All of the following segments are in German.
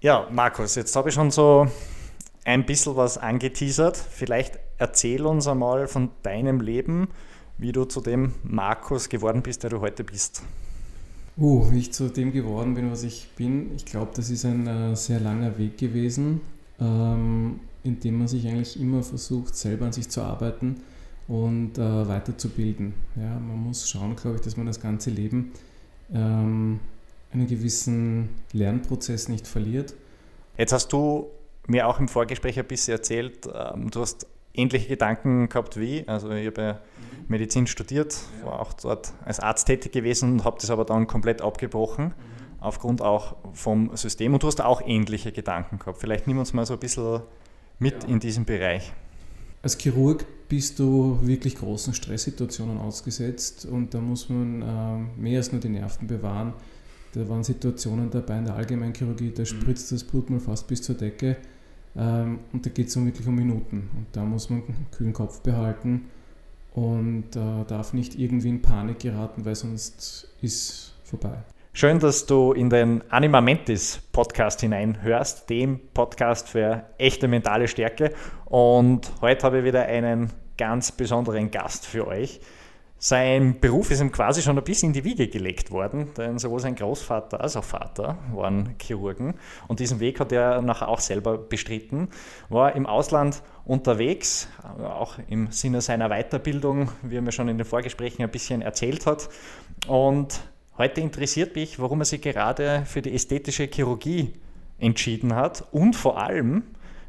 Ja, Markus, jetzt habe ich schon so ein bisschen was angeteasert. Vielleicht erzähl uns einmal von deinem Leben, wie du zu dem Markus geworden bist, der du heute bist. Uh, wie ich zu dem geworden bin, was ich bin, ich glaube, das ist ein äh, sehr langer Weg gewesen, ähm, in dem man sich eigentlich immer versucht, selber an sich zu arbeiten und äh, weiterzubilden. Ja, man muss schauen, glaube ich, dass man das ganze Leben ähm, einen gewissen Lernprozess nicht verliert. Jetzt hast du mir auch im Vorgespräch ein bisschen erzählt, ähm, du hast ähnliche Gedanken gehabt wie. Also ich habe ja Medizin studiert, war auch dort als Arzt tätig gewesen und habe das aber dann komplett abgebrochen, mhm. aufgrund auch vom System. Und du hast auch ähnliche Gedanken gehabt. Vielleicht nimm uns mal so ein bisschen mit ja. in diesem Bereich. Als Chirurg bist du wirklich großen Stresssituationen ausgesetzt und da muss man äh, mehr als nur die Nerven bewahren. Da waren Situationen dabei in der Allgemeinchirurgie, da mhm. spritzt das Blut mal fast bis zur Decke ähm, und da geht es um wirklich um Minuten. Und da muss man einen kühlen Kopf behalten und äh, darf nicht irgendwie in Panik geraten, weil sonst ist vorbei. Schön, dass du in den Anima Mentis Podcast hineinhörst, dem Podcast für echte mentale Stärke. Und heute habe ich wieder einen ganz besonderen Gast für euch. Sein Beruf ist ihm quasi schon ein bisschen in die Wiege gelegt worden, denn sowohl sein Großvater als auch Vater waren Chirurgen und diesen Weg hat er nachher auch selber bestritten, war im Ausland unterwegs, auch im Sinne seiner Weiterbildung, wie er mir schon in den Vorgesprächen ein bisschen erzählt hat. Und heute interessiert mich, warum er sich gerade für die ästhetische Chirurgie entschieden hat und vor allem,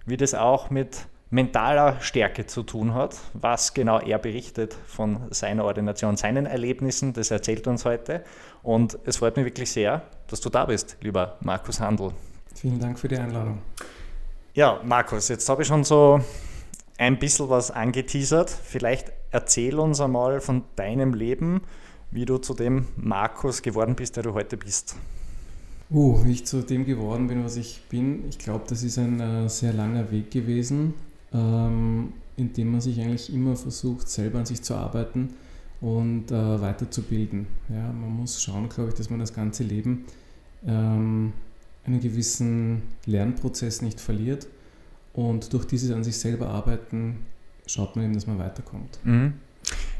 wie das auch mit mentaler Stärke zu tun hat. Was genau er berichtet von seiner Ordination, seinen Erlebnissen, das erzählt uns heute. Und es freut mich wirklich sehr, dass du da bist, lieber Markus Handel. Vielen Dank für die Einladung. Ja, Markus, jetzt habe ich schon so ein bisschen was angeteasert. Vielleicht erzähl uns einmal von deinem Leben, wie du zu dem Markus geworden bist, der du heute bist. Uh, wie ich zu dem geworden bin, was ich bin, ich glaube, das ist ein äh, sehr langer Weg gewesen ähm, indem man sich eigentlich immer versucht, selber an sich zu arbeiten und äh, weiterzubilden. Ja, man muss schauen, glaube ich, dass man das ganze Leben ähm, einen gewissen Lernprozess nicht verliert und durch dieses an sich selber arbeiten schaut man eben, dass man weiterkommt. Mhm.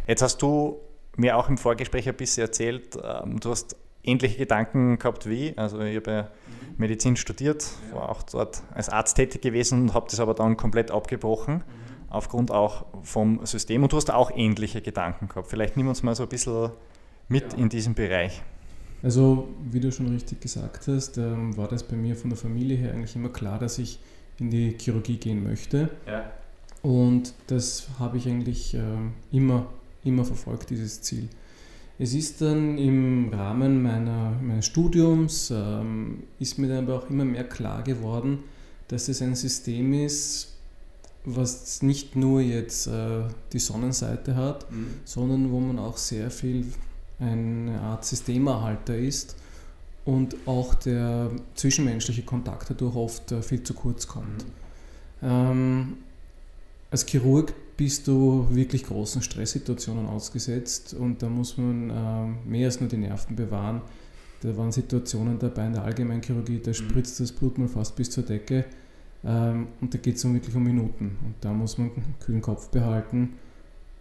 Jetzt hast du mir auch im Vorgespräch ein bisschen erzählt, ähm, du hast ähnliche Gedanken gehabt wie. Also ich habe ja Medizin studiert, war auch dort als Arzt tätig gewesen und habe das aber dann komplett abgebrochen, mhm. aufgrund auch vom System. Und du hast auch ähnliche Gedanken gehabt. Vielleicht nimm uns mal so ein bisschen mit ja. in diesem Bereich. Also, wie du schon richtig gesagt hast, ähm, war das bei mir von der Familie her eigentlich immer klar, dass ich in die Chirurgie gehen möchte. Ja. Und das habe ich eigentlich äh, immer, immer verfolgt, dieses Ziel. Es ist dann im Rahmen meiner, meines Studiums, ähm, ist mir dann aber auch immer mehr klar geworden, dass es ein System ist, was nicht nur jetzt äh, die Sonnenseite hat, mhm. sondern wo man auch sehr viel eine Art Systemerhalter ist und auch der zwischenmenschliche Kontakt dadurch oft äh, viel zu kurz kommt. Mhm. Ähm, als Chirurg bist du wirklich großen Stresssituationen ausgesetzt und da muss man äh, mehr als nur die Nerven bewahren. Da waren Situationen dabei in der Allgemeinchirurgie, da mhm. spritzt das Blut mal fast bis zur Decke ähm, und da geht es um wirklich um Minuten und da muss man einen kühlen Kopf behalten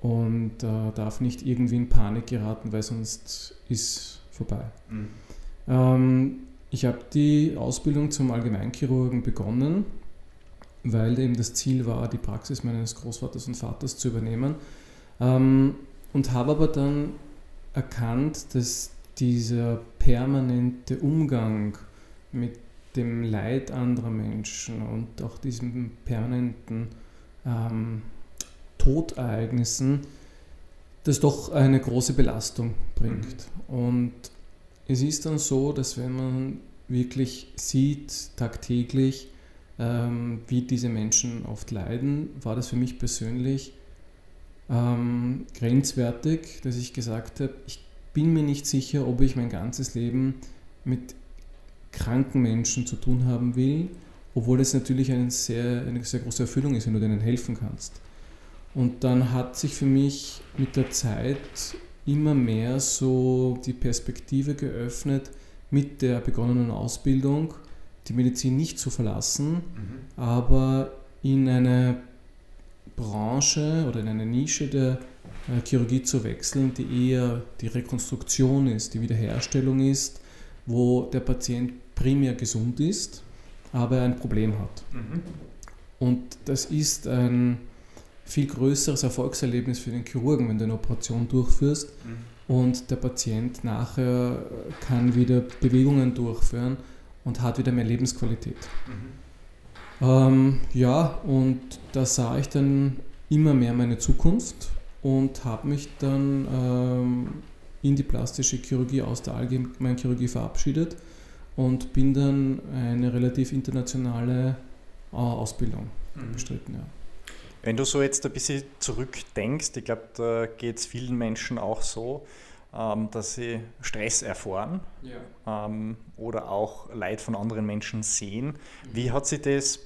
und äh, darf nicht irgendwie in Panik geraten, weil sonst ist vorbei. Mhm. Ähm, ich habe die Ausbildung zum Allgemeinchirurgen begonnen weil eben das Ziel war, die Praxis meines Großvaters und Vaters zu übernehmen. Ähm, und habe aber dann erkannt, dass dieser permanente Umgang mit dem Leid anderer Menschen und auch diesen permanenten ähm, Todereignissen, das doch eine große Belastung bringt. Mhm. Und es ist dann so, dass wenn man wirklich sieht, tagtäglich, ähm, wie diese Menschen oft leiden, war das für mich persönlich ähm, grenzwertig, dass ich gesagt habe, ich bin mir nicht sicher, ob ich mein ganzes Leben mit kranken Menschen zu tun haben will, obwohl es natürlich eine sehr, eine sehr große Erfüllung ist, wenn du denen helfen kannst. Und dann hat sich für mich mit der Zeit immer mehr so die Perspektive geöffnet mit der begonnenen Ausbildung die Medizin nicht zu verlassen, mhm. aber in eine Branche oder in eine Nische der äh, Chirurgie zu wechseln, die eher die Rekonstruktion ist, die Wiederherstellung ist, wo der Patient primär gesund ist, aber ein Problem hat. Mhm. Und das ist ein viel größeres Erfolgserlebnis für den Chirurgen, wenn du eine Operation durchführst mhm. und der Patient nachher kann wieder Bewegungen durchführen und hat wieder mehr Lebensqualität. Mhm. Ähm, ja, und da sah ich dann immer mehr meine Zukunft und habe mich dann ähm, in die plastische Chirurgie aus der allgemeinen Chirurgie verabschiedet und bin dann eine relativ internationale äh, Ausbildung mhm. bestritten. Ja. Wenn du so jetzt ein bisschen zurückdenkst, ich glaube, da geht es vielen Menschen auch so, dass sie Stress erfahren ja. ähm, oder auch Leid von anderen Menschen sehen. Wie hat sich das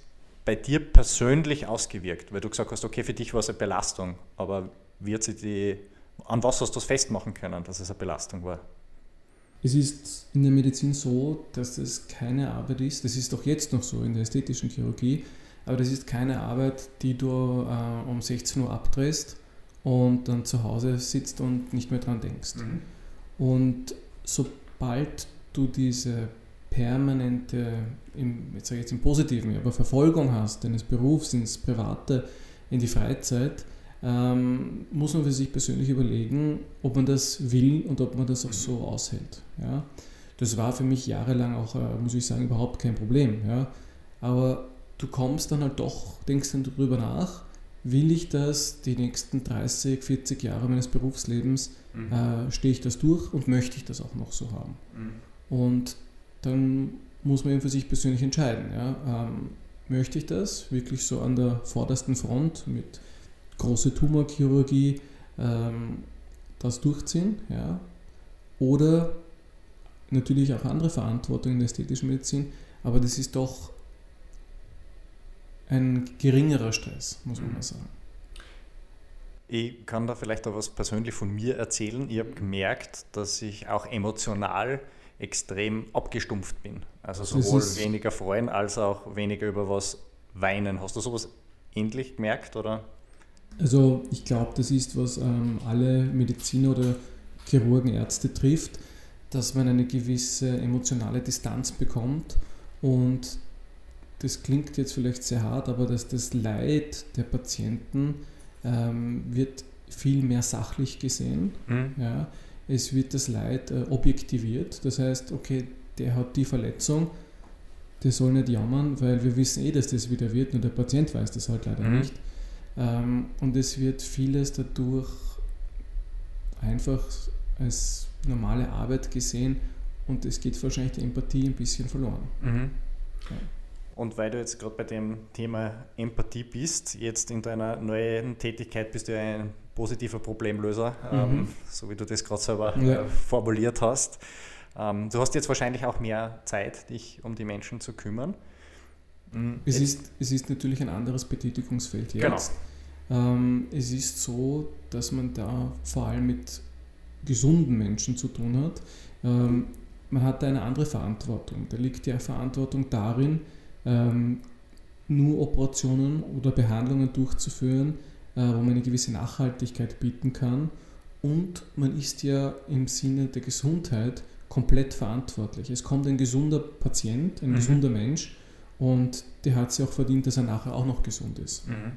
bei dir persönlich ausgewirkt? Weil du gesagt hast, okay, für dich war es eine Belastung, aber wie hat sie die, an was hast du das festmachen können, dass es eine Belastung war? Es ist in der Medizin so, dass es keine Arbeit ist, das ist auch jetzt noch so in der ästhetischen Chirurgie, aber das ist keine Arbeit, die du äh, um 16 Uhr abdrehst und dann zu Hause sitzt und nicht mehr dran denkst. Mhm. Und sobald du diese permanente, im, jetzt sage ich jetzt im Positiven, aber Verfolgung hast, deines Berufs ins Private, in die Freizeit, ähm, muss man für sich persönlich überlegen, ob man das will und ob man das auch so aushält. Ja? Das war für mich jahrelang auch, äh, muss ich sagen, überhaupt kein Problem. Ja? Aber du kommst dann halt doch, denkst dann darüber nach, will ich das die nächsten 30, 40 Jahre meines Berufslebens, mhm. äh, stehe ich das durch und möchte ich das auch noch so haben. Mhm. Und dann muss man eben für sich persönlich entscheiden. Ja? Ähm, möchte ich das wirklich so an der vordersten Front mit große Tumorchirurgie ähm, das durchziehen? Ja? Oder natürlich auch andere Verantwortung in der ästhetischen Medizin, aber das ist doch ein geringerer Stress, muss man mhm. mal sagen. Ich kann da vielleicht auch was persönlich von mir erzählen. Ich habe gemerkt, dass ich auch emotional extrem abgestumpft bin. Also sowohl weniger freuen als auch weniger über was weinen. Hast du sowas ähnlich gemerkt oder? Also ich glaube, das ist, was ähm, alle Mediziner oder Chirurgen, Ärzte trifft, dass man eine gewisse emotionale Distanz bekommt und das klingt jetzt vielleicht sehr hart, aber dass das Leid der Patienten ähm, wird viel mehr sachlich gesehen. Mhm. Ja es wird das Leid äh, objektiviert. Das heißt, okay, der hat die Verletzung, der soll nicht jammern, weil wir wissen eh, dass das wieder wird, nur der Patient weiß das halt leider mhm. nicht. Ähm, und es wird vieles dadurch einfach als normale Arbeit gesehen und es geht wahrscheinlich die Empathie ein bisschen verloren. Mhm. Ja. Und weil du jetzt gerade bei dem Thema Empathie bist, jetzt in deiner neuen Tätigkeit bist du ein positiver Problemlöser, mhm. ähm, so wie du das gerade selber ja. äh, formuliert hast. Ähm, du hast jetzt wahrscheinlich auch mehr Zeit, dich um die Menschen zu kümmern. Mhm. Es, ist, es ist natürlich ein anderes Betätigungsfeld jetzt. Genau. Ähm, es ist so, dass man da vor allem mit gesunden Menschen zu tun hat. Ähm, man hat da eine andere Verantwortung. Da liegt ja Verantwortung darin, ähm, nur Operationen oder Behandlungen durchzuführen, äh, wo man eine gewisse Nachhaltigkeit bieten kann. Und man ist ja im Sinne der Gesundheit komplett verantwortlich. Es kommt ein gesunder Patient, ein mhm. gesunder Mensch und der hat sich auch verdient, dass er nachher auch noch gesund ist. Mhm.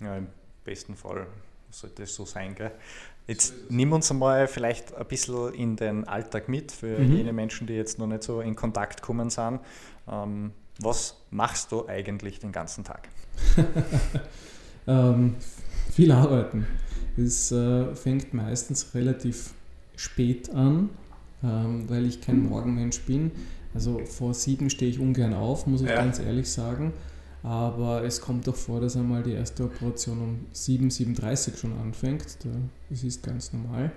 Ja, im besten Fall sollte es so sein. Gell? Jetzt nimm uns einmal vielleicht ein bisschen in den Alltag mit für mhm. jene Menschen, die jetzt noch nicht so in Kontakt kommen sind. Ähm, was machst du eigentlich den ganzen Tag? ähm, viel arbeiten. Es äh, fängt meistens relativ spät an, ähm, weil ich kein Morgenmensch bin. Also vor sieben stehe ich ungern auf, muss ich ja. ganz ehrlich sagen. Aber es kommt doch vor, dass einmal die erste Operation um 7, 7.30 Uhr schon anfängt. Das ist ganz normal.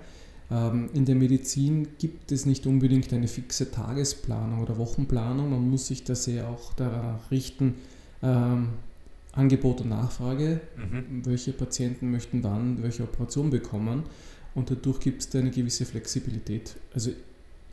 Ähm, in der Medizin gibt es nicht unbedingt eine fixe Tagesplanung oder Wochenplanung. Man muss sich da sehr auch danach richten, ähm, Angebot und Nachfrage, mhm. welche Patienten möchten wann welche Operation bekommen. Und dadurch gibt es da eine gewisse Flexibilität. Also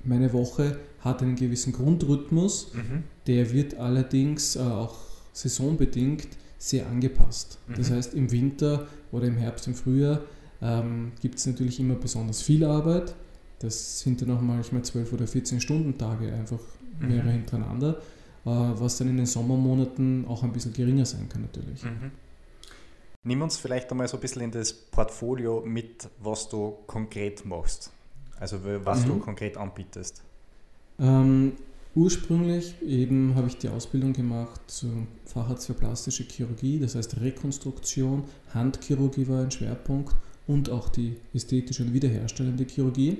meine Woche hat einen gewissen Grundrhythmus, mhm. der wird allerdings äh, auch saisonbedingt sehr angepasst. Mhm. Das heißt, im Winter oder im Herbst, im Frühjahr ähm, gibt es natürlich immer besonders viel Arbeit. Das sind dann auch manchmal 12 oder 14 Stunden Tage, einfach mehrere mhm. hintereinander, äh, was dann in den Sommermonaten auch ein bisschen geringer sein kann natürlich. Mhm. Nimm uns vielleicht einmal so ein bisschen in das Portfolio mit, was du konkret machst. Also was du mhm. konkret anbietest. Ähm, Ursprünglich eben habe ich die Ausbildung gemacht zum Facharzt für plastische Chirurgie, das heißt Rekonstruktion, Handchirurgie war ein Schwerpunkt und auch die ästhetische und wiederherstellende Chirurgie.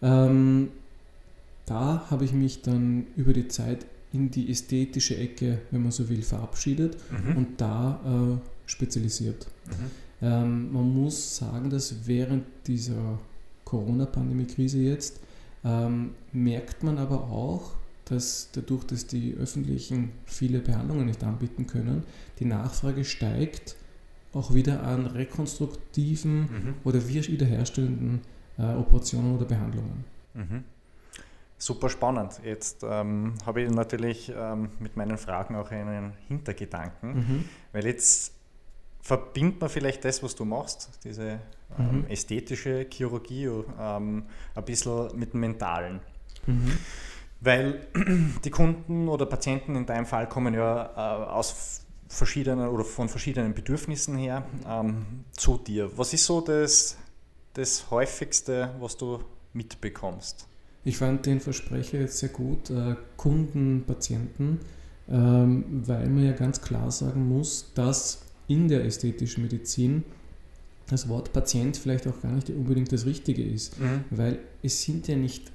Ähm, da habe ich mich dann über die Zeit in die ästhetische Ecke, wenn man so will, verabschiedet mhm. und da äh, spezialisiert. Mhm. Ähm, man muss sagen, dass während dieser Corona-Pandemie-Krise jetzt ähm, merkt man aber auch, dass dadurch, dass die öffentlichen viele Behandlungen nicht anbieten können, die Nachfrage steigt, auch wieder an rekonstruktiven mhm. oder wiederherstellenden äh, Operationen oder Behandlungen. Mhm. Super spannend. Jetzt ähm, habe ich natürlich ähm, mit meinen Fragen auch einen Hintergedanken, mhm. weil jetzt verbindet man vielleicht das, was du machst, diese ähm, mhm. ästhetische Chirurgie, ähm, ein bisschen mit dem Mentalen. Mhm. Weil die Kunden oder Patienten in deinem Fall kommen ja äh, aus verschiedenen oder von verschiedenen Bedürfnissen her ähm, zu dir. Was ist so das, das häufigste, was du mitbekommst? Ich fand den Versprecher jetzt sehr gut, äh, Kunden, Patienten, ähm, weil man ja ganz klar sagen muss, dass in der ästhetischen Medizin das Wort Patient vielleicht auch gar nicht unbedingt das Richtige ist, mhm. weil es sind ja nicht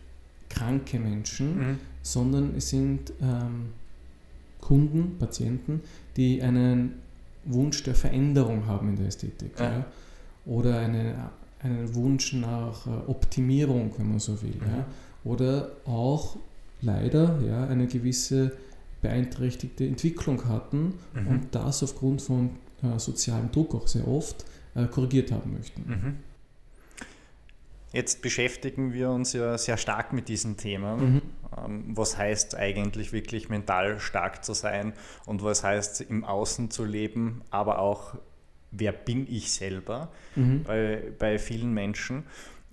kranke Menschen, mhm. sondern es sind ähm, Kunden, Patienten, die einen Wunsch der Veränderung haben in der Ästhetik. Ja. Ja? Oder eine, einen Wunsch nach äh, Optimierung, wenn man so will. Mhm. Ja? Oder auch leider ja, eine gewisse beeinträchtigte Entwicklung hatten mhm. und das aufgrund von äh, sozialem Druck auch sehr oft äh, korrigiert haben möchten. Mhm. Jetzt beschäftigen wir uns ja sehr stark mit diesem Thema. Ähm, was heißt eigentlich wirklich mental stark zu sein und was heißt im Außen zu leben, aber auch wer bin ich selber mhm. bei, bei vielen Menschen.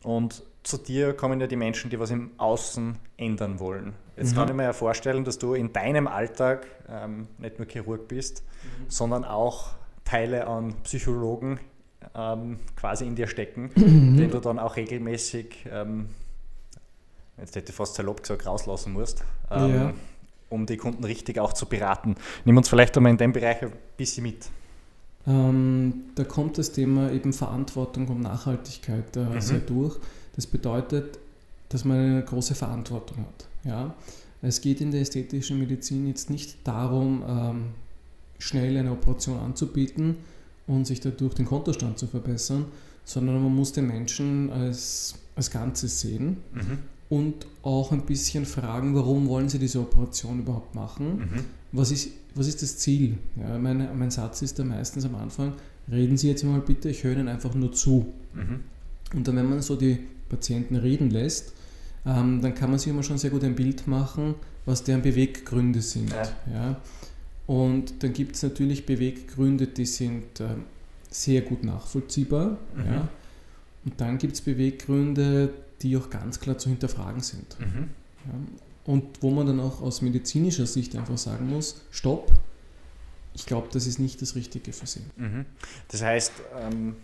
Und zu dir kommen ja die Menschen, die was im Außen ändern wollen. Jetzt mhm. kann ich mir ja vorstellen, dass du in deinem Alltag ähm, nicht nur Chirurg bist, mhm. sondern auch Teile an Psychologen ähm, quasi in dir stecken, mhm. den du dann auch regelmäßig, ähm, jetzt hätte ich fast salopp gesagt, rauslassen musst, ähm, ja. um die Kunden richtig auch zu beraten. Nimm uns vielleicht einmal in dem Bereich ein bisschen mit. Ähm, da kommt das Thema eben Verantwortung und Nachhaltigkeit äh, mhm. sehr durch. Das bedeutet, dass man eine große Verantwortung hat. Ja? Es geht in der ästhetischen Medizin jetzt nicht darum, ähm, schnell eine Operation anzubieten, und sich dadurch den Kontostand zu verbessern, sondern man muss den Menschen als, als Ganzes sehen mhm. Und auch ein bisschen fragen, warum wollen sie diese Operation überhaupt machen? Mhm. Was, ist, was ist das Ziel? Ja, mein, mein Satz ist da meistens am Anfang, reden Sie jetzt mal bitte, ich höre Ihnen einfach nur zu. Mhm. Und dann, wenn man so die Patienten reden lässt, ähm, dann kann man sich immer schon sehr gut ein Bild machen, was deren Beweggründe sind. Ja. ja. Und dann gibt es natürlich Beweggründe, die sind äh, sehr gut nachvollziehbar. Mhm. Ja. Und dann gibt es Beweggründe, die auch ganz klar zu hinterfragen sind. Mhm. Ja. Und wo man dann auch aus medizinischer Sicht einfach sagen muss, stopp, ich glaube, das ist nicht das Richtige für Sie. Mhm. Das heißt, ähm,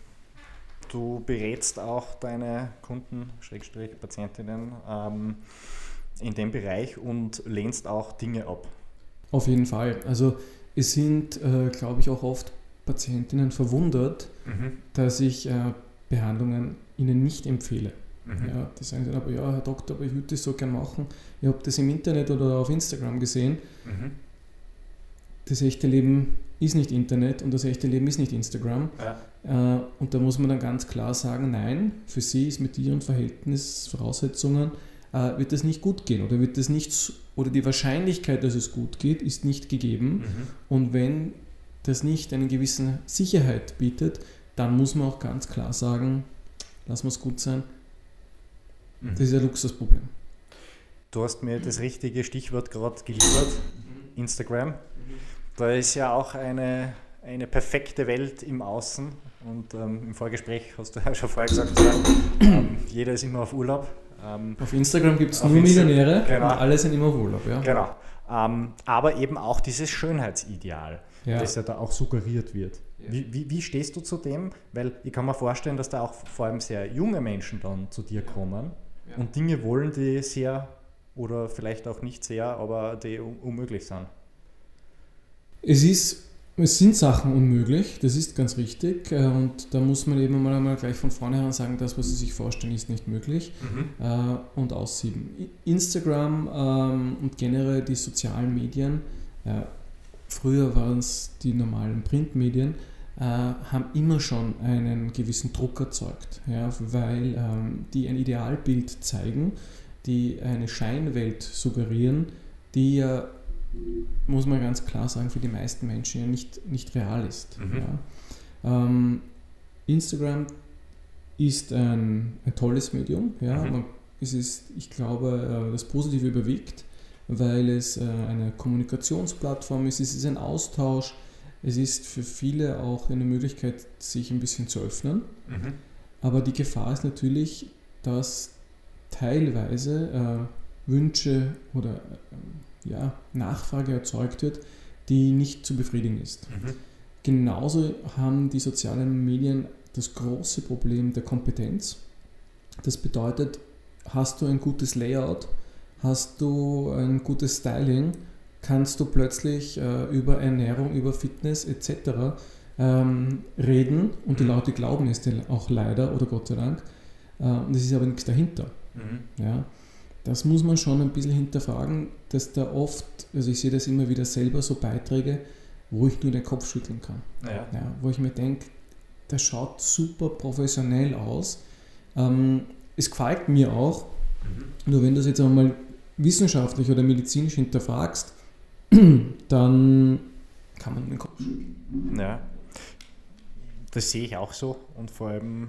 du berätst auch deine Kunden, Schrägstrich, Patientinnen ähm, in dem Bereich und lehnst auch Dinge ab. Auf jeden Fall. Also es sind, äh, glaube ich, auch oft Patientinnen verwundert, mhm. dass ich äh, Behandlungen ihnen nicht empfehle. Mhm. Ja, die sagen dann aber, ja, Herr Doktor, aber ich würde das so gern machen. Ich habe das im Internet oder auf Instagram gesehen. Mhm. Das echte Leben ist nicht Internet und das echte Leben ist nicht Instagram. Ja. Äh, und da muss man dann ganz klar sagen, nein, für Sie ist mit Ihren Verhältnisvoraussetzungen äh, wird das nicht gut gehen oder wird das nicht oder die Wahrscheinlichkeit, dass es gut geht, ist nicht gegeben. Mhm. Und wenn das nicht eine gewisse Sicherheit bietet, dann muss man auch ganz klar sagen, lass es gut sein. Mhm. Das ist ein Luxusproblem. du hast mir das richtige Stichwort gerade geliefert, Instagram. Da ist ja auch eine, eine perfekte Welt im Außen. Und ähm, im Vorgespräch hast du ja schon vorher gesagt, ähm, jeder ist immer auf Urlaub. Ähm, auf Instagram gibt es nur Millionäre genau. und alle sind immer auf Urlaub. Ja? Genau. Ähm, aber eben auch dieses Schönheitsideal, ja. das ja da auch suggeriert wird. Ja. Wie, wie, wie, stehst du zu dem? Weil ich kann mir vorstellen, dass da auch vor allem sehr junge Menschen dann zu dir kommen und Dinge wollen, die sehr oder vielleicht auch nicht sehr, aber die unmöglich sind. Es ist es sind Sachen unmöglich, das ist ganz richtig. Äh, und da muss man eben mal einmal gleich von vornherein sagen, das, was Sie sich vorstellen, ist nicht möglich. Mhm. Äh, und aussieben. Instagram ähm, und generell die sozialen Medien, äh, früher waren es die normalen Printmedien, haben immer schon einen gewissen Druck erzeugt, ja, weil ähm, die ein Idealbild zeigen, die eine Scheinwelt suggerieren, die ja muss man ganz klar sagen, für die meisten Menschen ja nicht, nicht real ist. Mhm. Ja. Ähm, Instagram ist ein, ein, tolles Medium. Ja. Mhm. Man, es ist, ich glaube, äh, das Positive überwiegt, weil es äh, eine Kommunikationsplattform ist, es ist ein Austausch, es ist für viele auch eine Möglichkeit, sich ein bisschen zu öffnen. Mhm. Aber die Gefahr ist natürlich, dass teilweise äh, Wünsche oder äh, ja, Nachfrage erzeugt wird, die nicht zu befriedigen ist. Mhm. Genauso haben die sozialen Medien das große Problem der Kompetenz. Das bedeutet, hast du ein gutes Layout, hast du ein gutes Styling, kannst du plötzlich äh, über Ernährung, über Fitness etc. Ähm, reden und die mhm. Leute glauben es auch leider oder Gott sei Dank. Äh, und es ist aber nichts dahinter. Mhm. Ja? Das muss man schon ein bisschen hinterfragen, dass da oft, also ich sehe das immer wieder selber, so Beiträge, wo ich nur den Kopf schütteln kann. Ja. Ja, wo ich mir denke, das schaut super professionell aus. Ähm, es gefällt mir auch, mhm. nur wenn du es jetzt einmal wissenschaftlich oder medizinisch hinterfragst, dann kann man den Kopf schütteln. Ja, das sehe ich auch so und vor allem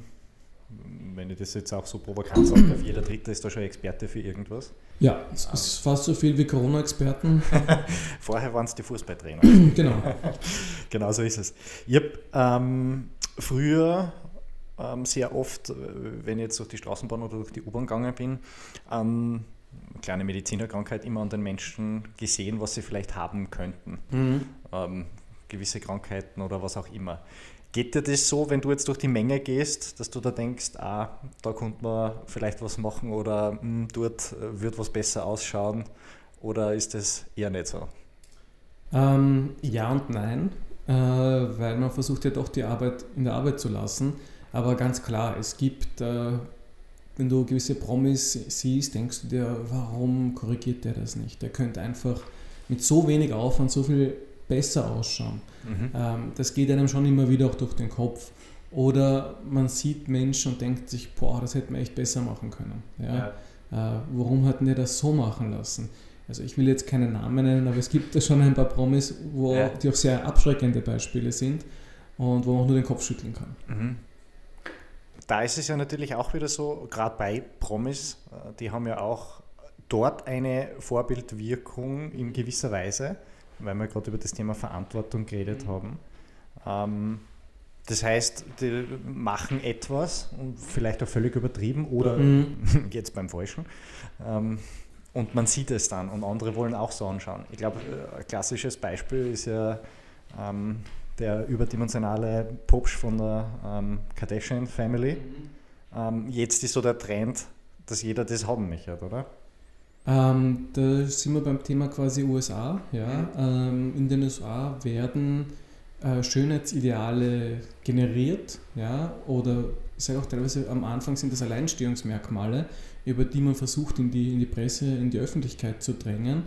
wenn ich das jetzt auch so provokant sage, jeder Dritte ist da schon Experte für irgendwas. Ja, es ist fast so viel wie Corona-Experten. Vorher waren es die Fußballtrainer. genau. genau so ist es. Ich habe ähm, früher ähm, sehr oft, äh, wenn ich jetzt durch die Straßenbahn oder durch die U-Bahn gegangen bin, ähm, kleine Medizinerkrankheit immer an den Menschen gesehen, was sie vielleicht haben könnten. Mhm. Ähm, gewisse Krankheiten oder was auch immer. Geht dir das so, wenn du jetzt durch die Menge gehst, dass du da denkst, ah, da könnte man vielleicht was machen oder mh, hm, dort äh, wird was besser ausschauen? Oder ist das eher nicht so? Ähm, ja und nein, äh, weil man versucht ja doch die Arbeit in der Arbeit zu lassen. Aber ganz klar, es gibt, äh, wenn du gewisse Promis siehst, denkst du dir, warum korrigiert der das nicht? Der könnte einfach mit so wenig Aufwand so viel besser ausschauen. Mhm. Ähm, das geht einem schon immer wieder auch durch den Kopf. Oder man sieht Menschen und denkt sich, boah, das hätte man echt besser machen können. Ja? ja. Äh, warum hatten die das so machen lassen? Also ich will jetzt keine Namen nennen, aber es gibt da schon ein paar Promis, wo, ja. die auch sehr abschreckende Beispiele sind und wo man auch nur den Kopf schütteln kann. Mhm. Da ist es ja natürlich auch wieder so, gerade bei Promis, äh, die haben ja auch dort eine Vorbildwirkung in gewisser Weise weil wir gerade über das Thema Verantwortung geredet mhm. haben. Ähm, das heißt, die machen etwas und vielleicht auch völlig übertrieben oder mhm. geht es beim Falschen. Ähm, und man sieht es dann und andere wollen auch so anschauen. Ich glaube, äh, ein klassisches Beispiel ist ja ähm, der überdimensionale Popsch von der ähm, Kardashian Family. Mhm. Ähm, jetzt ist so der Trend, dass jeder das haben möchte, oder? Ähm, da sind wir beim Thema quasi USA. Ja? Ähm, in den USA werden äh, Schönheitsideale generiert ja? oder ich sage auch teilweise am Anfang sind das Alleinstehungsmerkmale, über die man versucht in die, in die Presse, in die Öffentlichkeit zu drängen.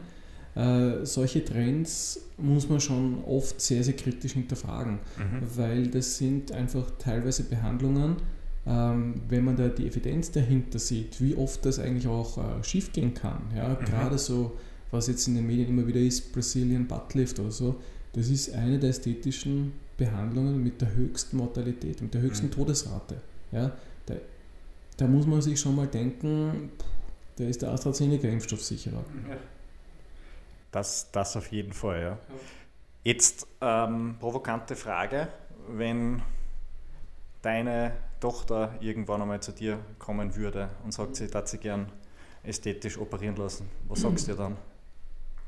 Äh, solche Trends muss man schon oft sehr, sehr kritisch hinterfragen, mhm. weil das sind einfach teilweise Behandlungen, ähm, wenn man da die Evidenz dahinter sieht, wie oft das eigentlich auch äh, schiefgehen kann. Ja? Mhm. Gerade so, was jetzt in den Medien immer wieder ist, Brazilian Buttlift oder so, das ist eine der ästhetischen Behandlungen mit der höchsten Mortalität, mit der höchsten mhm. Todesrate. Ja? Da, da, muss man sich schon mal denken, der ist der AstraZeneca-Impfstoff sicherer. Das, das auf jeden Fall, ja. Jetzt ähm, provokante Frage, wenn deine Tochter irgendwann einmal zu dir kommen würde und sagt, sie darf sie gern ästhetisch operieren lassen, was sagst du dir dann?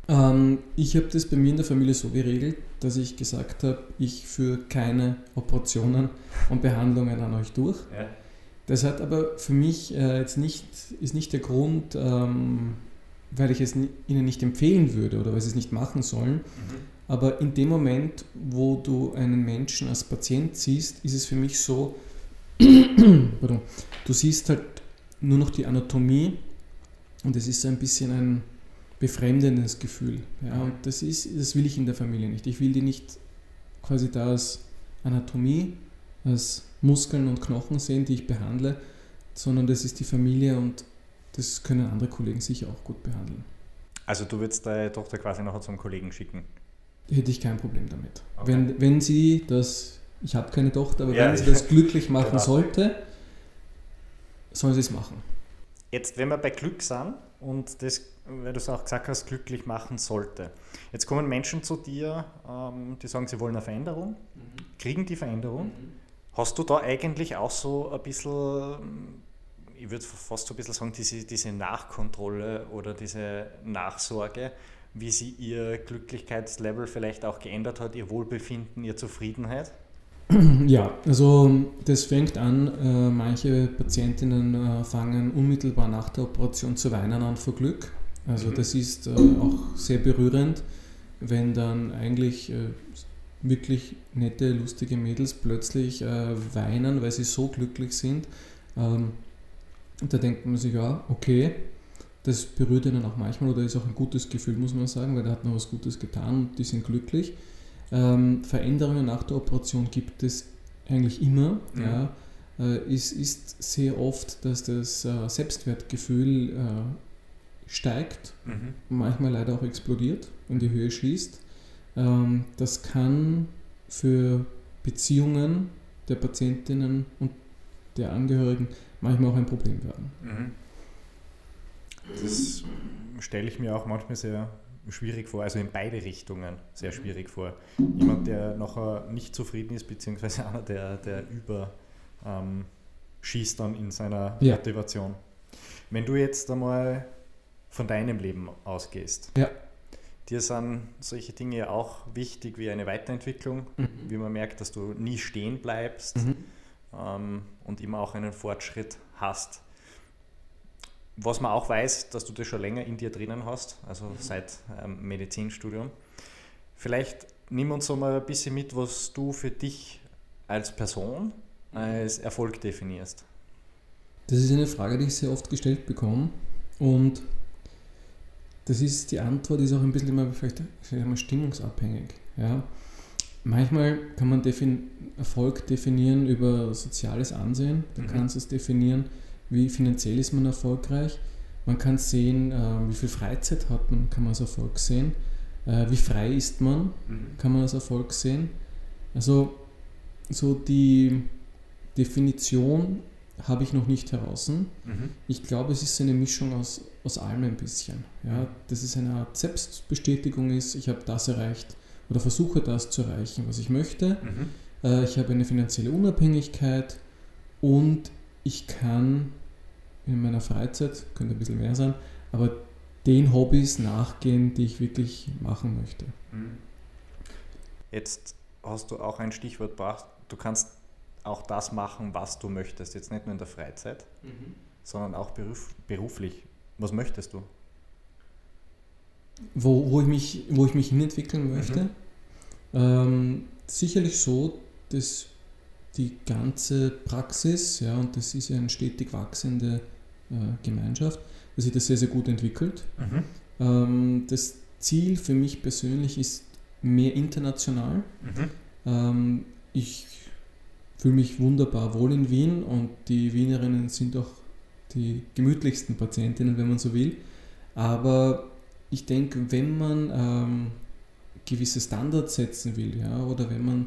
Ähm, ich habe das bei mir in der Familie so geregelt, dass ich gesagt habe, ich führe keine Operationen und Behandlungen an euch durch. Ja. Das hat aber für mich äh, jetzt nicht, ist nicht der Grund, ähm, weil ich es ihnen nicht empfehlen würde oder weil sie es nicht machen sollen. Mhm aber in dem Moment, wo du einen Menschen als Patient siehst, ist es für mich so, pardon, du siehst halt nur noch die Anatomie und es ist ein bisschen ein befremdendes Gefühl. Ja, und das, ist, das will ich in der Familie nicht. Ich will die nicht quasi da als Anatomie, als Muskeln und Knochen sehen, die ich behandle, sondern das ist die Familie und das können andere Kollegen sicher auch gut behandeln. Also du würdest deine Tochter quasi noch zum Kollegen schicken? hätte ich kein Problem damit. Okay. Wenn, wenn sie das, ich habe keine Tochter, aber ja, wenn sie das glücklich machen ja. sollte, soll sie es machen. Jetzt, wenn wir bei Glück sind und das, weil du es auch gesagt hast, glücklich machen sollte. Jetzt kommen Menschen zu dir, ähm, die sagen, sie wollen eine Veränderung, mhm. kriegen die Veränderung. Mhm. Hast du da eigentlich auch so ein bisschen, ich würde fast so ein bisschen sagen, diese, diese Nachkontrolle oder diese Nachsorge, wie sie ihr Glücklichkeitslevel vielleicht auch geändert hat, ihr Wohlbefinden, ihre Zufriedenheit? Ja, also das fängt an, äh, manche Patientinnen äh, fangen unmittelbar nach der Operation zu weinen an vor Glück. Also mhm. das ist äh, auch sehr berührend, wenn dann eigentlich äh, wirklich nette, lustige Mädels plötzlich äh, weinen, weil sie so glücklich sind. Ähm, da denkt man sich, ja, okay, das berührt ihnen auch manchmal oder ist auch ein gutes Gefühl, muss man sagen, weil da hat man was Gutes getan und die sind glücklich. Ähm, Veränderungen nach der Operation gibt es eigentlich immer. Mhm. Ja. Äh, es ist sehr oft, dass das äh, Selbstwertgefühl äh, steigt, mhm. manchmal leider auch explodiert, in die Höhe schießt. Ähm, das kann für Beziehungen der Patientinnen und der Angehörigen manchmal auch ein Problem werden. Mhm. Das stelle ich mir auch manchmal sehr schwierig vor, also in beide Richtungen sehr schwierig vor. Jemand, der nachher nicht zufrieden ist, beziehungsweise einer, der, der über ähm, schießt dann in seiner ja. Motivation. Wenn du jetzt einmal von deinem Leben ausgehst, ja. dir sind solche Dinge auch wichtig wie eine Weiterentwicklung, mhm. wie man merkt, dass du nie stehen bleibst mhm. Ähm, und immer auch einen Fortschritt hast was man auch weiß, dass du das schon länger in dir drinnen hast, also mhm. seit ähm, Medizinstudium. Vielleicht nimm uns so mal ein bisschen mit, was du für dich als Person als Erfolg definierst. Das ist eine Frage, die ich sehr oft gestellt bekomme und das ist die Antwort ist auch ein bisschen immer vielleicht mal stimmungsabhängig. Ja. Manchmal kann man defin Erfolg definieren über soziales Ansehen, dann mhm. kannst du es definieren wie finanziell ist man erfolgreich. Man kann sehen, äh, wie viel Freizeit hat man, kann man als Erfolg sehen. Äh, wie frei ist man, mhm. kann man als Erfolg sehen. Also so die Definition habe ich noch nicht heraus. Mhm. Ich glaube, es ist eine Mischung aus, aus allem ein bisschen. Ja, dass es eine Art Selbstbestätigung ist, ich habe das erreicht oder versuche das zu erreichen, was ich möchte. Mhm. Äh, ich habe eine finanzielle Unabhängigkeit und ich kann in meiner Freizeit, könnte ein bisschen mehr sein, aber den Hobbys nachgehen, die ich wirklich machen möchte. Mhm. Jetzt hast du auch ein Stichwort gebracht, du kannst auch das machen, was du möchtest, jetzt nicht nur in der Freizeit, mhm. sondern auch beruf, beruflich. Was möchtest du? Wo, wo, ich, mich, wo ich mich hinentwickeln möchte? Mhm. Ähm, sicherlich so, dass die ganze Praxis, ja, und das ist ja eine stetig wachsende äh, Gemeinschaft, dass sich das sehr, sehr gut entwickelt. Mhm. Ähm, das Ziel für mich persönlich ist mehr international. Mhm. Ähm, ich fühle mich wunderbar wohl in Wien und die Wienerinnen sind auch die gemütlichsten Patientinnen, wenn man so will. Aber ich denke, wenn man ähm, gewisse Standards setzen will, ja, oder wenn man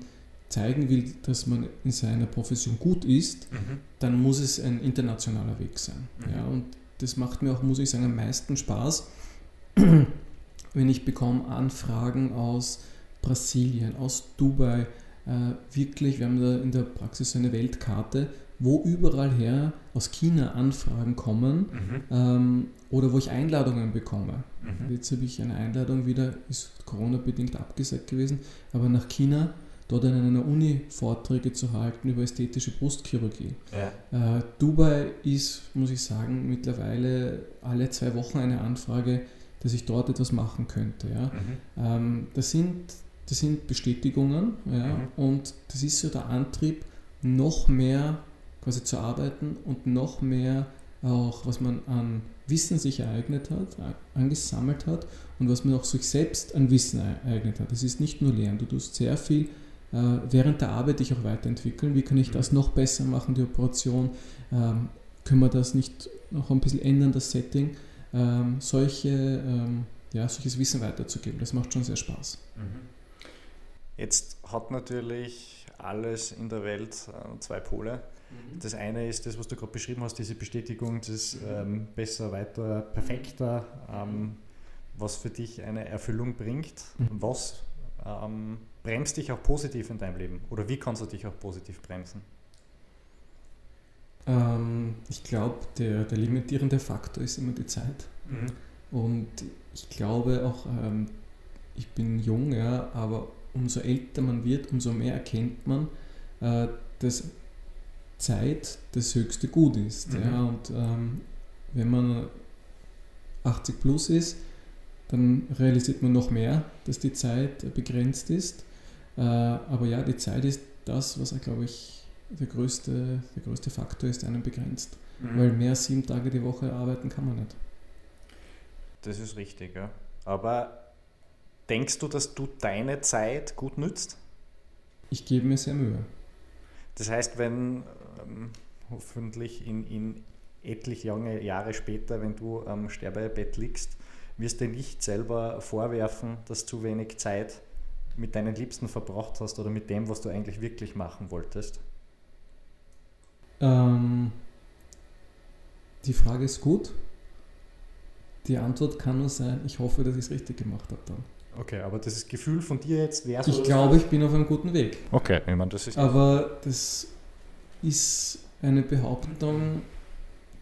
zeigen will, dass man in seiner Profession gut ist, mhm. dann muss es ein internationaler Weg sein. Mhm. Ja, und das macht mir auch, muss ich sagen, am meisten Spaß, wenn ich bekomme Anfragen aus Brasilien, aus Dubai, äh, wirklich, wir haben da in der Praxis so eine Weltkarte, wo überall her aus China Anfragen kommen mhm. ähm, oder wo ich Einladungen bekomme. Mhm. Jetzt habe ich eine Einladung wieder, ist Corona-bedingt abgesagt gewesen, aber nach China dort an einer Uni Vorträge zu halten über ästhetische Brustchirurgie. Ja. Äh, Dubai ist, muss ich sagen, mittlerweile alle zwei Wochen eine Anfrage, dass ich dort etwas machen könnte. Ja. Mhm. Ähm, das, sind, das sind Bestätigungen ja, mhm. und das ist so der Antrieb, noch mehr quasi zu arbeiten und noch mehr auch, was man an Wissen sich ereignet hat, angesammelt hat und was man auch sich selbst an Wissen ereignet hat. Das ist nicht nur Lernen, du tust sehr viel äh, während der Arbeit dich auch weiterentwickeln. Wie kann ich das noch besser machen, die Operation? Ähm, können wir das nicht noch ein bisschen ändern, das Setting? Ähm, solche, ähm, ja, solches Wissen weiterzugeben, das macht schon sehr Spaß. Mhm. Jetzt hat natürlich alles in der Welt äh, zwei Pole. Mhm. Das eine ist das, was du gerade beschrieben hast, diese Bestätigung, das ähm, besser, weiter, perfekter, ähm, was für dich eine Erfüllung bringt. Mhm. Was ähm, bremst dich auch positiv in deinem Leben? Oder wie kannst du dich auch positiv bremsen? Ähm, ich glaube, der, der limitierende Faktor ist immer die Zeit. Mhm. Und ich glaube auch, ähm, ich bin jung, ja, aber umso älter man wird, umso mehr erkennt man, äh, dass Zeit das höchste Gut ist. Mhm. Ja, und ähm, wenn man 80 plus ist, dann realisiert man noch mehr, dass die Zeit begrenzt ist. Äh, aber ja, die Zeit ist das, was, glaube ich, der größte, der größte Faktor ist, einen begrenzt. Mhm. Weil mehr sieben Tage die Woche arbeiten kann man nicht. Das ist richtig, ja. Aber denkst du, dass du deine Zeit gut nützt? Ich gebe mir sehr Mühe. Das heißt, wenn ähm, hoffentlich in, in etlich lange Jahre später, wenn du am Sterbebett liegst, wirst du nicht selber vorwerfen, dass zu wenig Zeit mit deinen Liebsten verbracht hast oder mit dem, was du eigentlich wirklich machen wolltest? Ähm, die Frage ist gut. Die Antwort kann nur sein, ich hoffe, dass ich es richtig gemacht habe dann. Okay, aber das Gefühl von dir jetzt wäre so. Ich glaube, ich bin auf einem guten Weg. Okay, ich meine, das ist. Aber das ist eine Behauptung,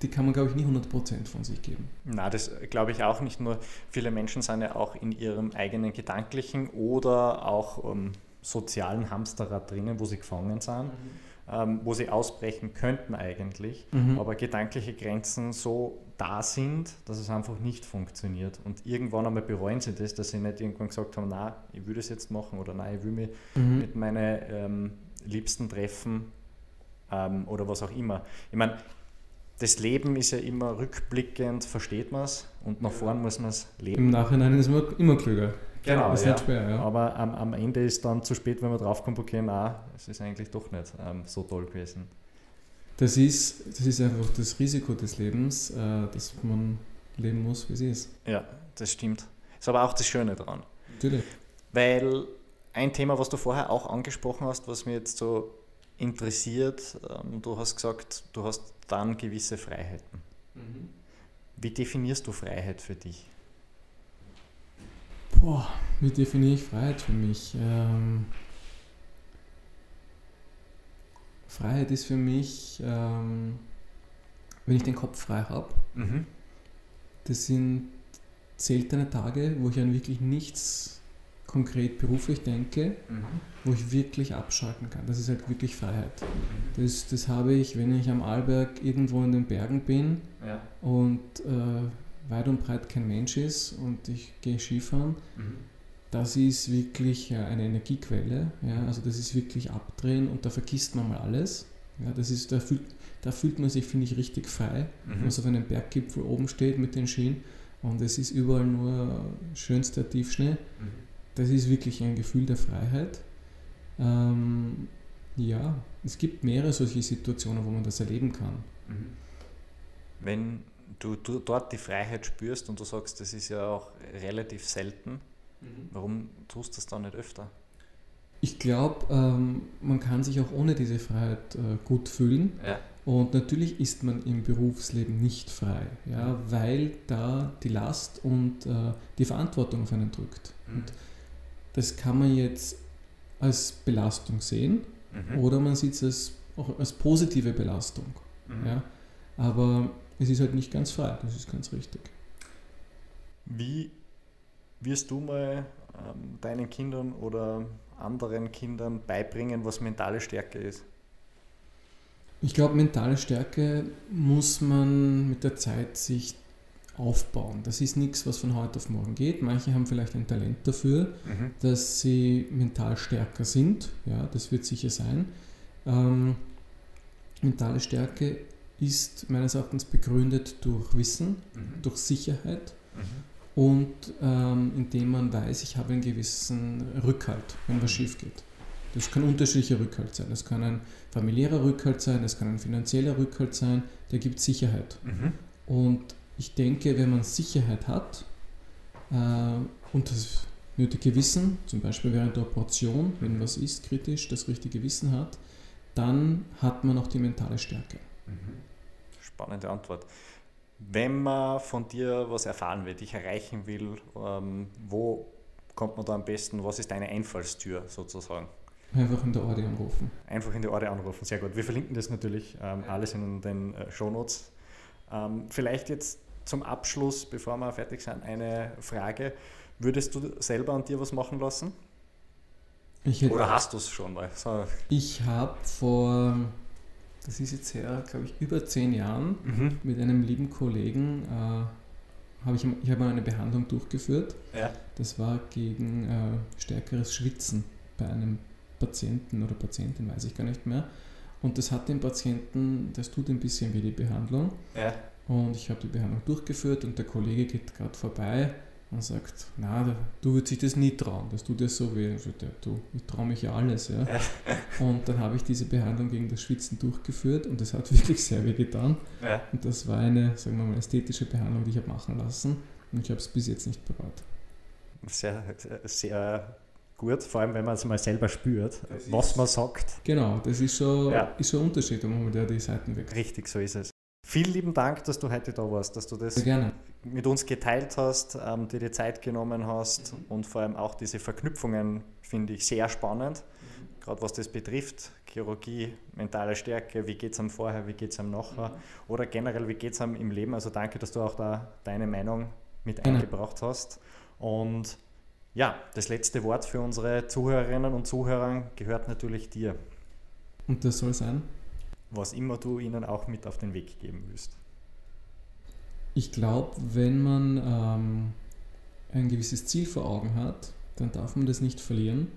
die kann man, glaube ich, nie 100% von sich geben. Na, das glaube ich auch nicht. Nur viele Menschen sind ja auch in ihrem eigenen gedanklichen oder auch um, ähm, sozialen Hamsterrad drinnen, wo sie gefangen sind, mhm. ähm, wo sie ausbrechen könnten eigentlich, mhm. aber gedankliche Grenzen so da sind, dass es einfach nicht funktioniert. Und irgendwann einmal bereuen sie das, dass sie nicht irgendwann gesagt haben, na, ich will das jetzt machen oder nein, ich will mich mhm. mit meinen ähm, Liebsten treffen ähm, oder was auch immer. Ich meine, das Leben ist ja immer rückblickend, versteht man es und nach vorn muss man es leben. Im Nachhinein ist man immer klüger. Genau, ist ja. nicht schwer, ja. aber am, am, Ende ist dann zu spät, wenn man draufkommt, okay, na, es ist eigentlich doch nicht ähm, so toll gewesen. Das ist, das ist einfach das Risiko des Lebens, äh, dass man leben muss, wie es ist. Ja, das stimmt. Ist aber auch das Schöne daran. Natürlich. Weil ein Thema, was du vorher auch angesprochen hast, was mir jetzt so interessiert, ähm, du hast gesagt, du hast dann gewisse Freiheiten. Mhm. Wie definierst du Freiheit für dich? Boah, wie definiere ich Freiheit für mich? Ähm, Freiheit ist für mich, ähm, wenn ich den Kopf frei habe. Mhm. Das sind seltene Tage, wo ich an wirklich nichts konkret beruflich denke, mhm. wo ich wirklich abschalten kann. Das ist halt wirklich Freiheit. Das, das habe ich, wenn ich am Arlberg irgendwo in den Bergen bin ja. und äh, weit und breit kein Mensch ist und ich gehe Skifahren. Mhm. Das ist wirklich eine Energiequelle. Ja? Also das ist wirklich abdrehen und da vergisst man mal alles. Ja, das ist, da, fühlt, da fühlt man sich, finde ich, richtig frei, mhm. wenn man so auf einem Berggipfel oben steht mit den Skien und es ist überall nur schönster Tiefschnee. Mhm das ist wirklich ein Gefühl der Freiheit. Ähm, ja, es gibt mehrere solche Situationen, wo man das erleben kann. Mhm. Wenn du, du, dort die Freiheit spürst und du sagst, das ist ja auch relativ selten, mhm. warum tust du das dann nicht öfter? Ich glaube, ähm, man kann sich auch ohne diese Freiheit äh, gut fühlen. Ja. Und natürlich ist man im Berufsleben nicht frei, ja, weil da die Last und äh, die Verantwortung auf einen drückt. Mhm. Und das kann man jetzt als Belastung sehen mhm. oder man sieht es als, auch als positive Belastung. Mhm. Ja. Aber es ist halt nicht ganz frei, das ist ganz richtig. Wie wirst du mal ähm, deinen Kindern oder anderen Kindern beibringen, was mentale Stärke ist? Ich glaube, mentale Stärke muss man mit der Zeit sich aufbauen. Das ist nichts, was von heute auf morgen geht. Manche haben vielleicht ein Talent dafür, mhm. dass sie mental stärker sind. Ja, das wird sicher sein. Ähm, mentale Stärke ist meines Erachtens begründet durch Wissen, mhm. durch Sicherheit mhm. und ähm, indem man weiß, ich habe einen gewissen Rückhalt, wenn was schief geht. Das kann unterschiedlicher Rückhalt sein. Das kann ein familiärer Rückhalt sein, das kann ein finanzieller Rückhalt sein, der gibt Sicherheit. Mhm. Und ich denke, wenn man Sicherheit hat äh, und das nötige Wissen, zum Beispiel während der Operation, wenn was ist kritisch, das richtige Wissen hat, dann hat man auch die mentale Stärke. Mhm. Spannende Antwort. Wenn man von dir was erfahren will, dich erreichen will, ähm, wo kommt man da am besten? Was ist deine Einfallstür sozusagen? Einfach in der Orde anrufen. Einfach in der Orde anrufen, sehr gut. Wir verlinken das natürlich ähm, alles in den äh, Shownotes. Ähm, vielleicht jetzt zum Abschluss, bevor wir fertig sind, eine Frage. Würdest du selber an dir was machen lassen? Oder hast du es schon mal? So. Ich habe vor, das ist jetzt her, glaube ich, über zehn Jahren mhm. mit einem lieben Kollegen, äh, habe ich, ich habe eine Behandlung durchgeführt. Ja. Das war gegen äh, stärkeres Schwitzen bei einem Patienten oder Patientin, weiß ich gar nicht mehr. Und das hat den Patienten, das tut ein bisschen wie die Behandlung. Ja. Und ich habe die Behandlung durchgeführt und der Kollege geht gerade vorbei und sagt, na, du würdest dich das nie trauen, das tut dir so weh. Ich, so, du, ich traue mich ja alles. Ja. und dann habe ich diese Behandlung gegen das Schwitzen durchgeführt und das hat wirklich sehr weh getan. Ja. Und das war eine, sagen wir mal, ästhetische Behandlung, die ich habe machen lassen und ich habe es bis jetzt nicht bereut. Sehr, sehr gut, vor allem wenn man es mal selber spürt, das was man sagt. Genau, das ist schon, ja. ist schon ein Unterschied, wenn man die Seiten weg. Richtig, so ist es. Vielen lieben Dank, dass du heute da warst, dass du das mit uns geteilt hast, ähm, dir die Zeit genommen hast mhm. und vor allem auch diese Verknüpfungen finde ich sehr spannend, mhm. gerade was das betrifft. Chirurgie, mentale Stärke, wie geht es am Vorher, wie geht es am Nachher mhm. oder generell, wie geht es am im Leben. Also danke, dass du auch da deine Meinung mit eingebracht hast. Und ja, das letzte Wort für unsere Zuhörerinnen und Zuhörer gehört natürlich dir. Und das soll sein? Was immer du ihnen auch mit auf den Weg geben willst. Ich glaube, wenn man ähm, ein gewisses Ziel vor Augen hat, dann darf man das nicht verlieren.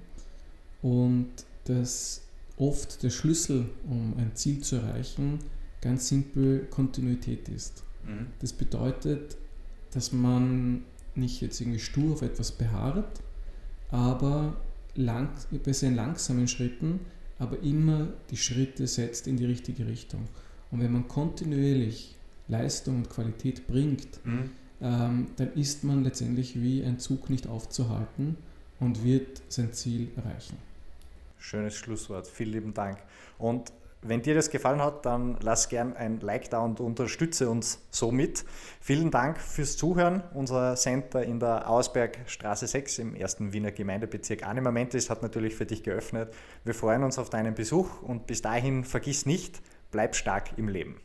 Und dass oft der Schlüssel, um ein Ziel zu erreichen, ganz simpel Kontinuität ist. Mhm. Das bedeutet, dass man nicht jetzt irgendwie stur auf etwas beharrt, aber lang, besser in langsamen Schritten, aber immer die Schritte setzt in die richtige Richtung. Und wenn man kontinuierlich Leistung und Qualität bringt, mhm. ähm, dann ist man letztendlich wie ein Zug nicht aufzuhalten und wird sein Ziel erreichen. Schönes Schlusswort. Vielen lieben Dank. Und wenn dir das gefallen hat, dann lass gern ein Like da und unterstütze uns somit. Vielen Dank fürs Zuhören. Unser Center in der Ausbergstraße 6 im ersten Wiener Gemeindebezirk Anima Mentis hat natürlich für dich geöffnet. Wir freuen uns auf deinen Besuch und bis dahin vergiss nicht, bleib stark im Leben.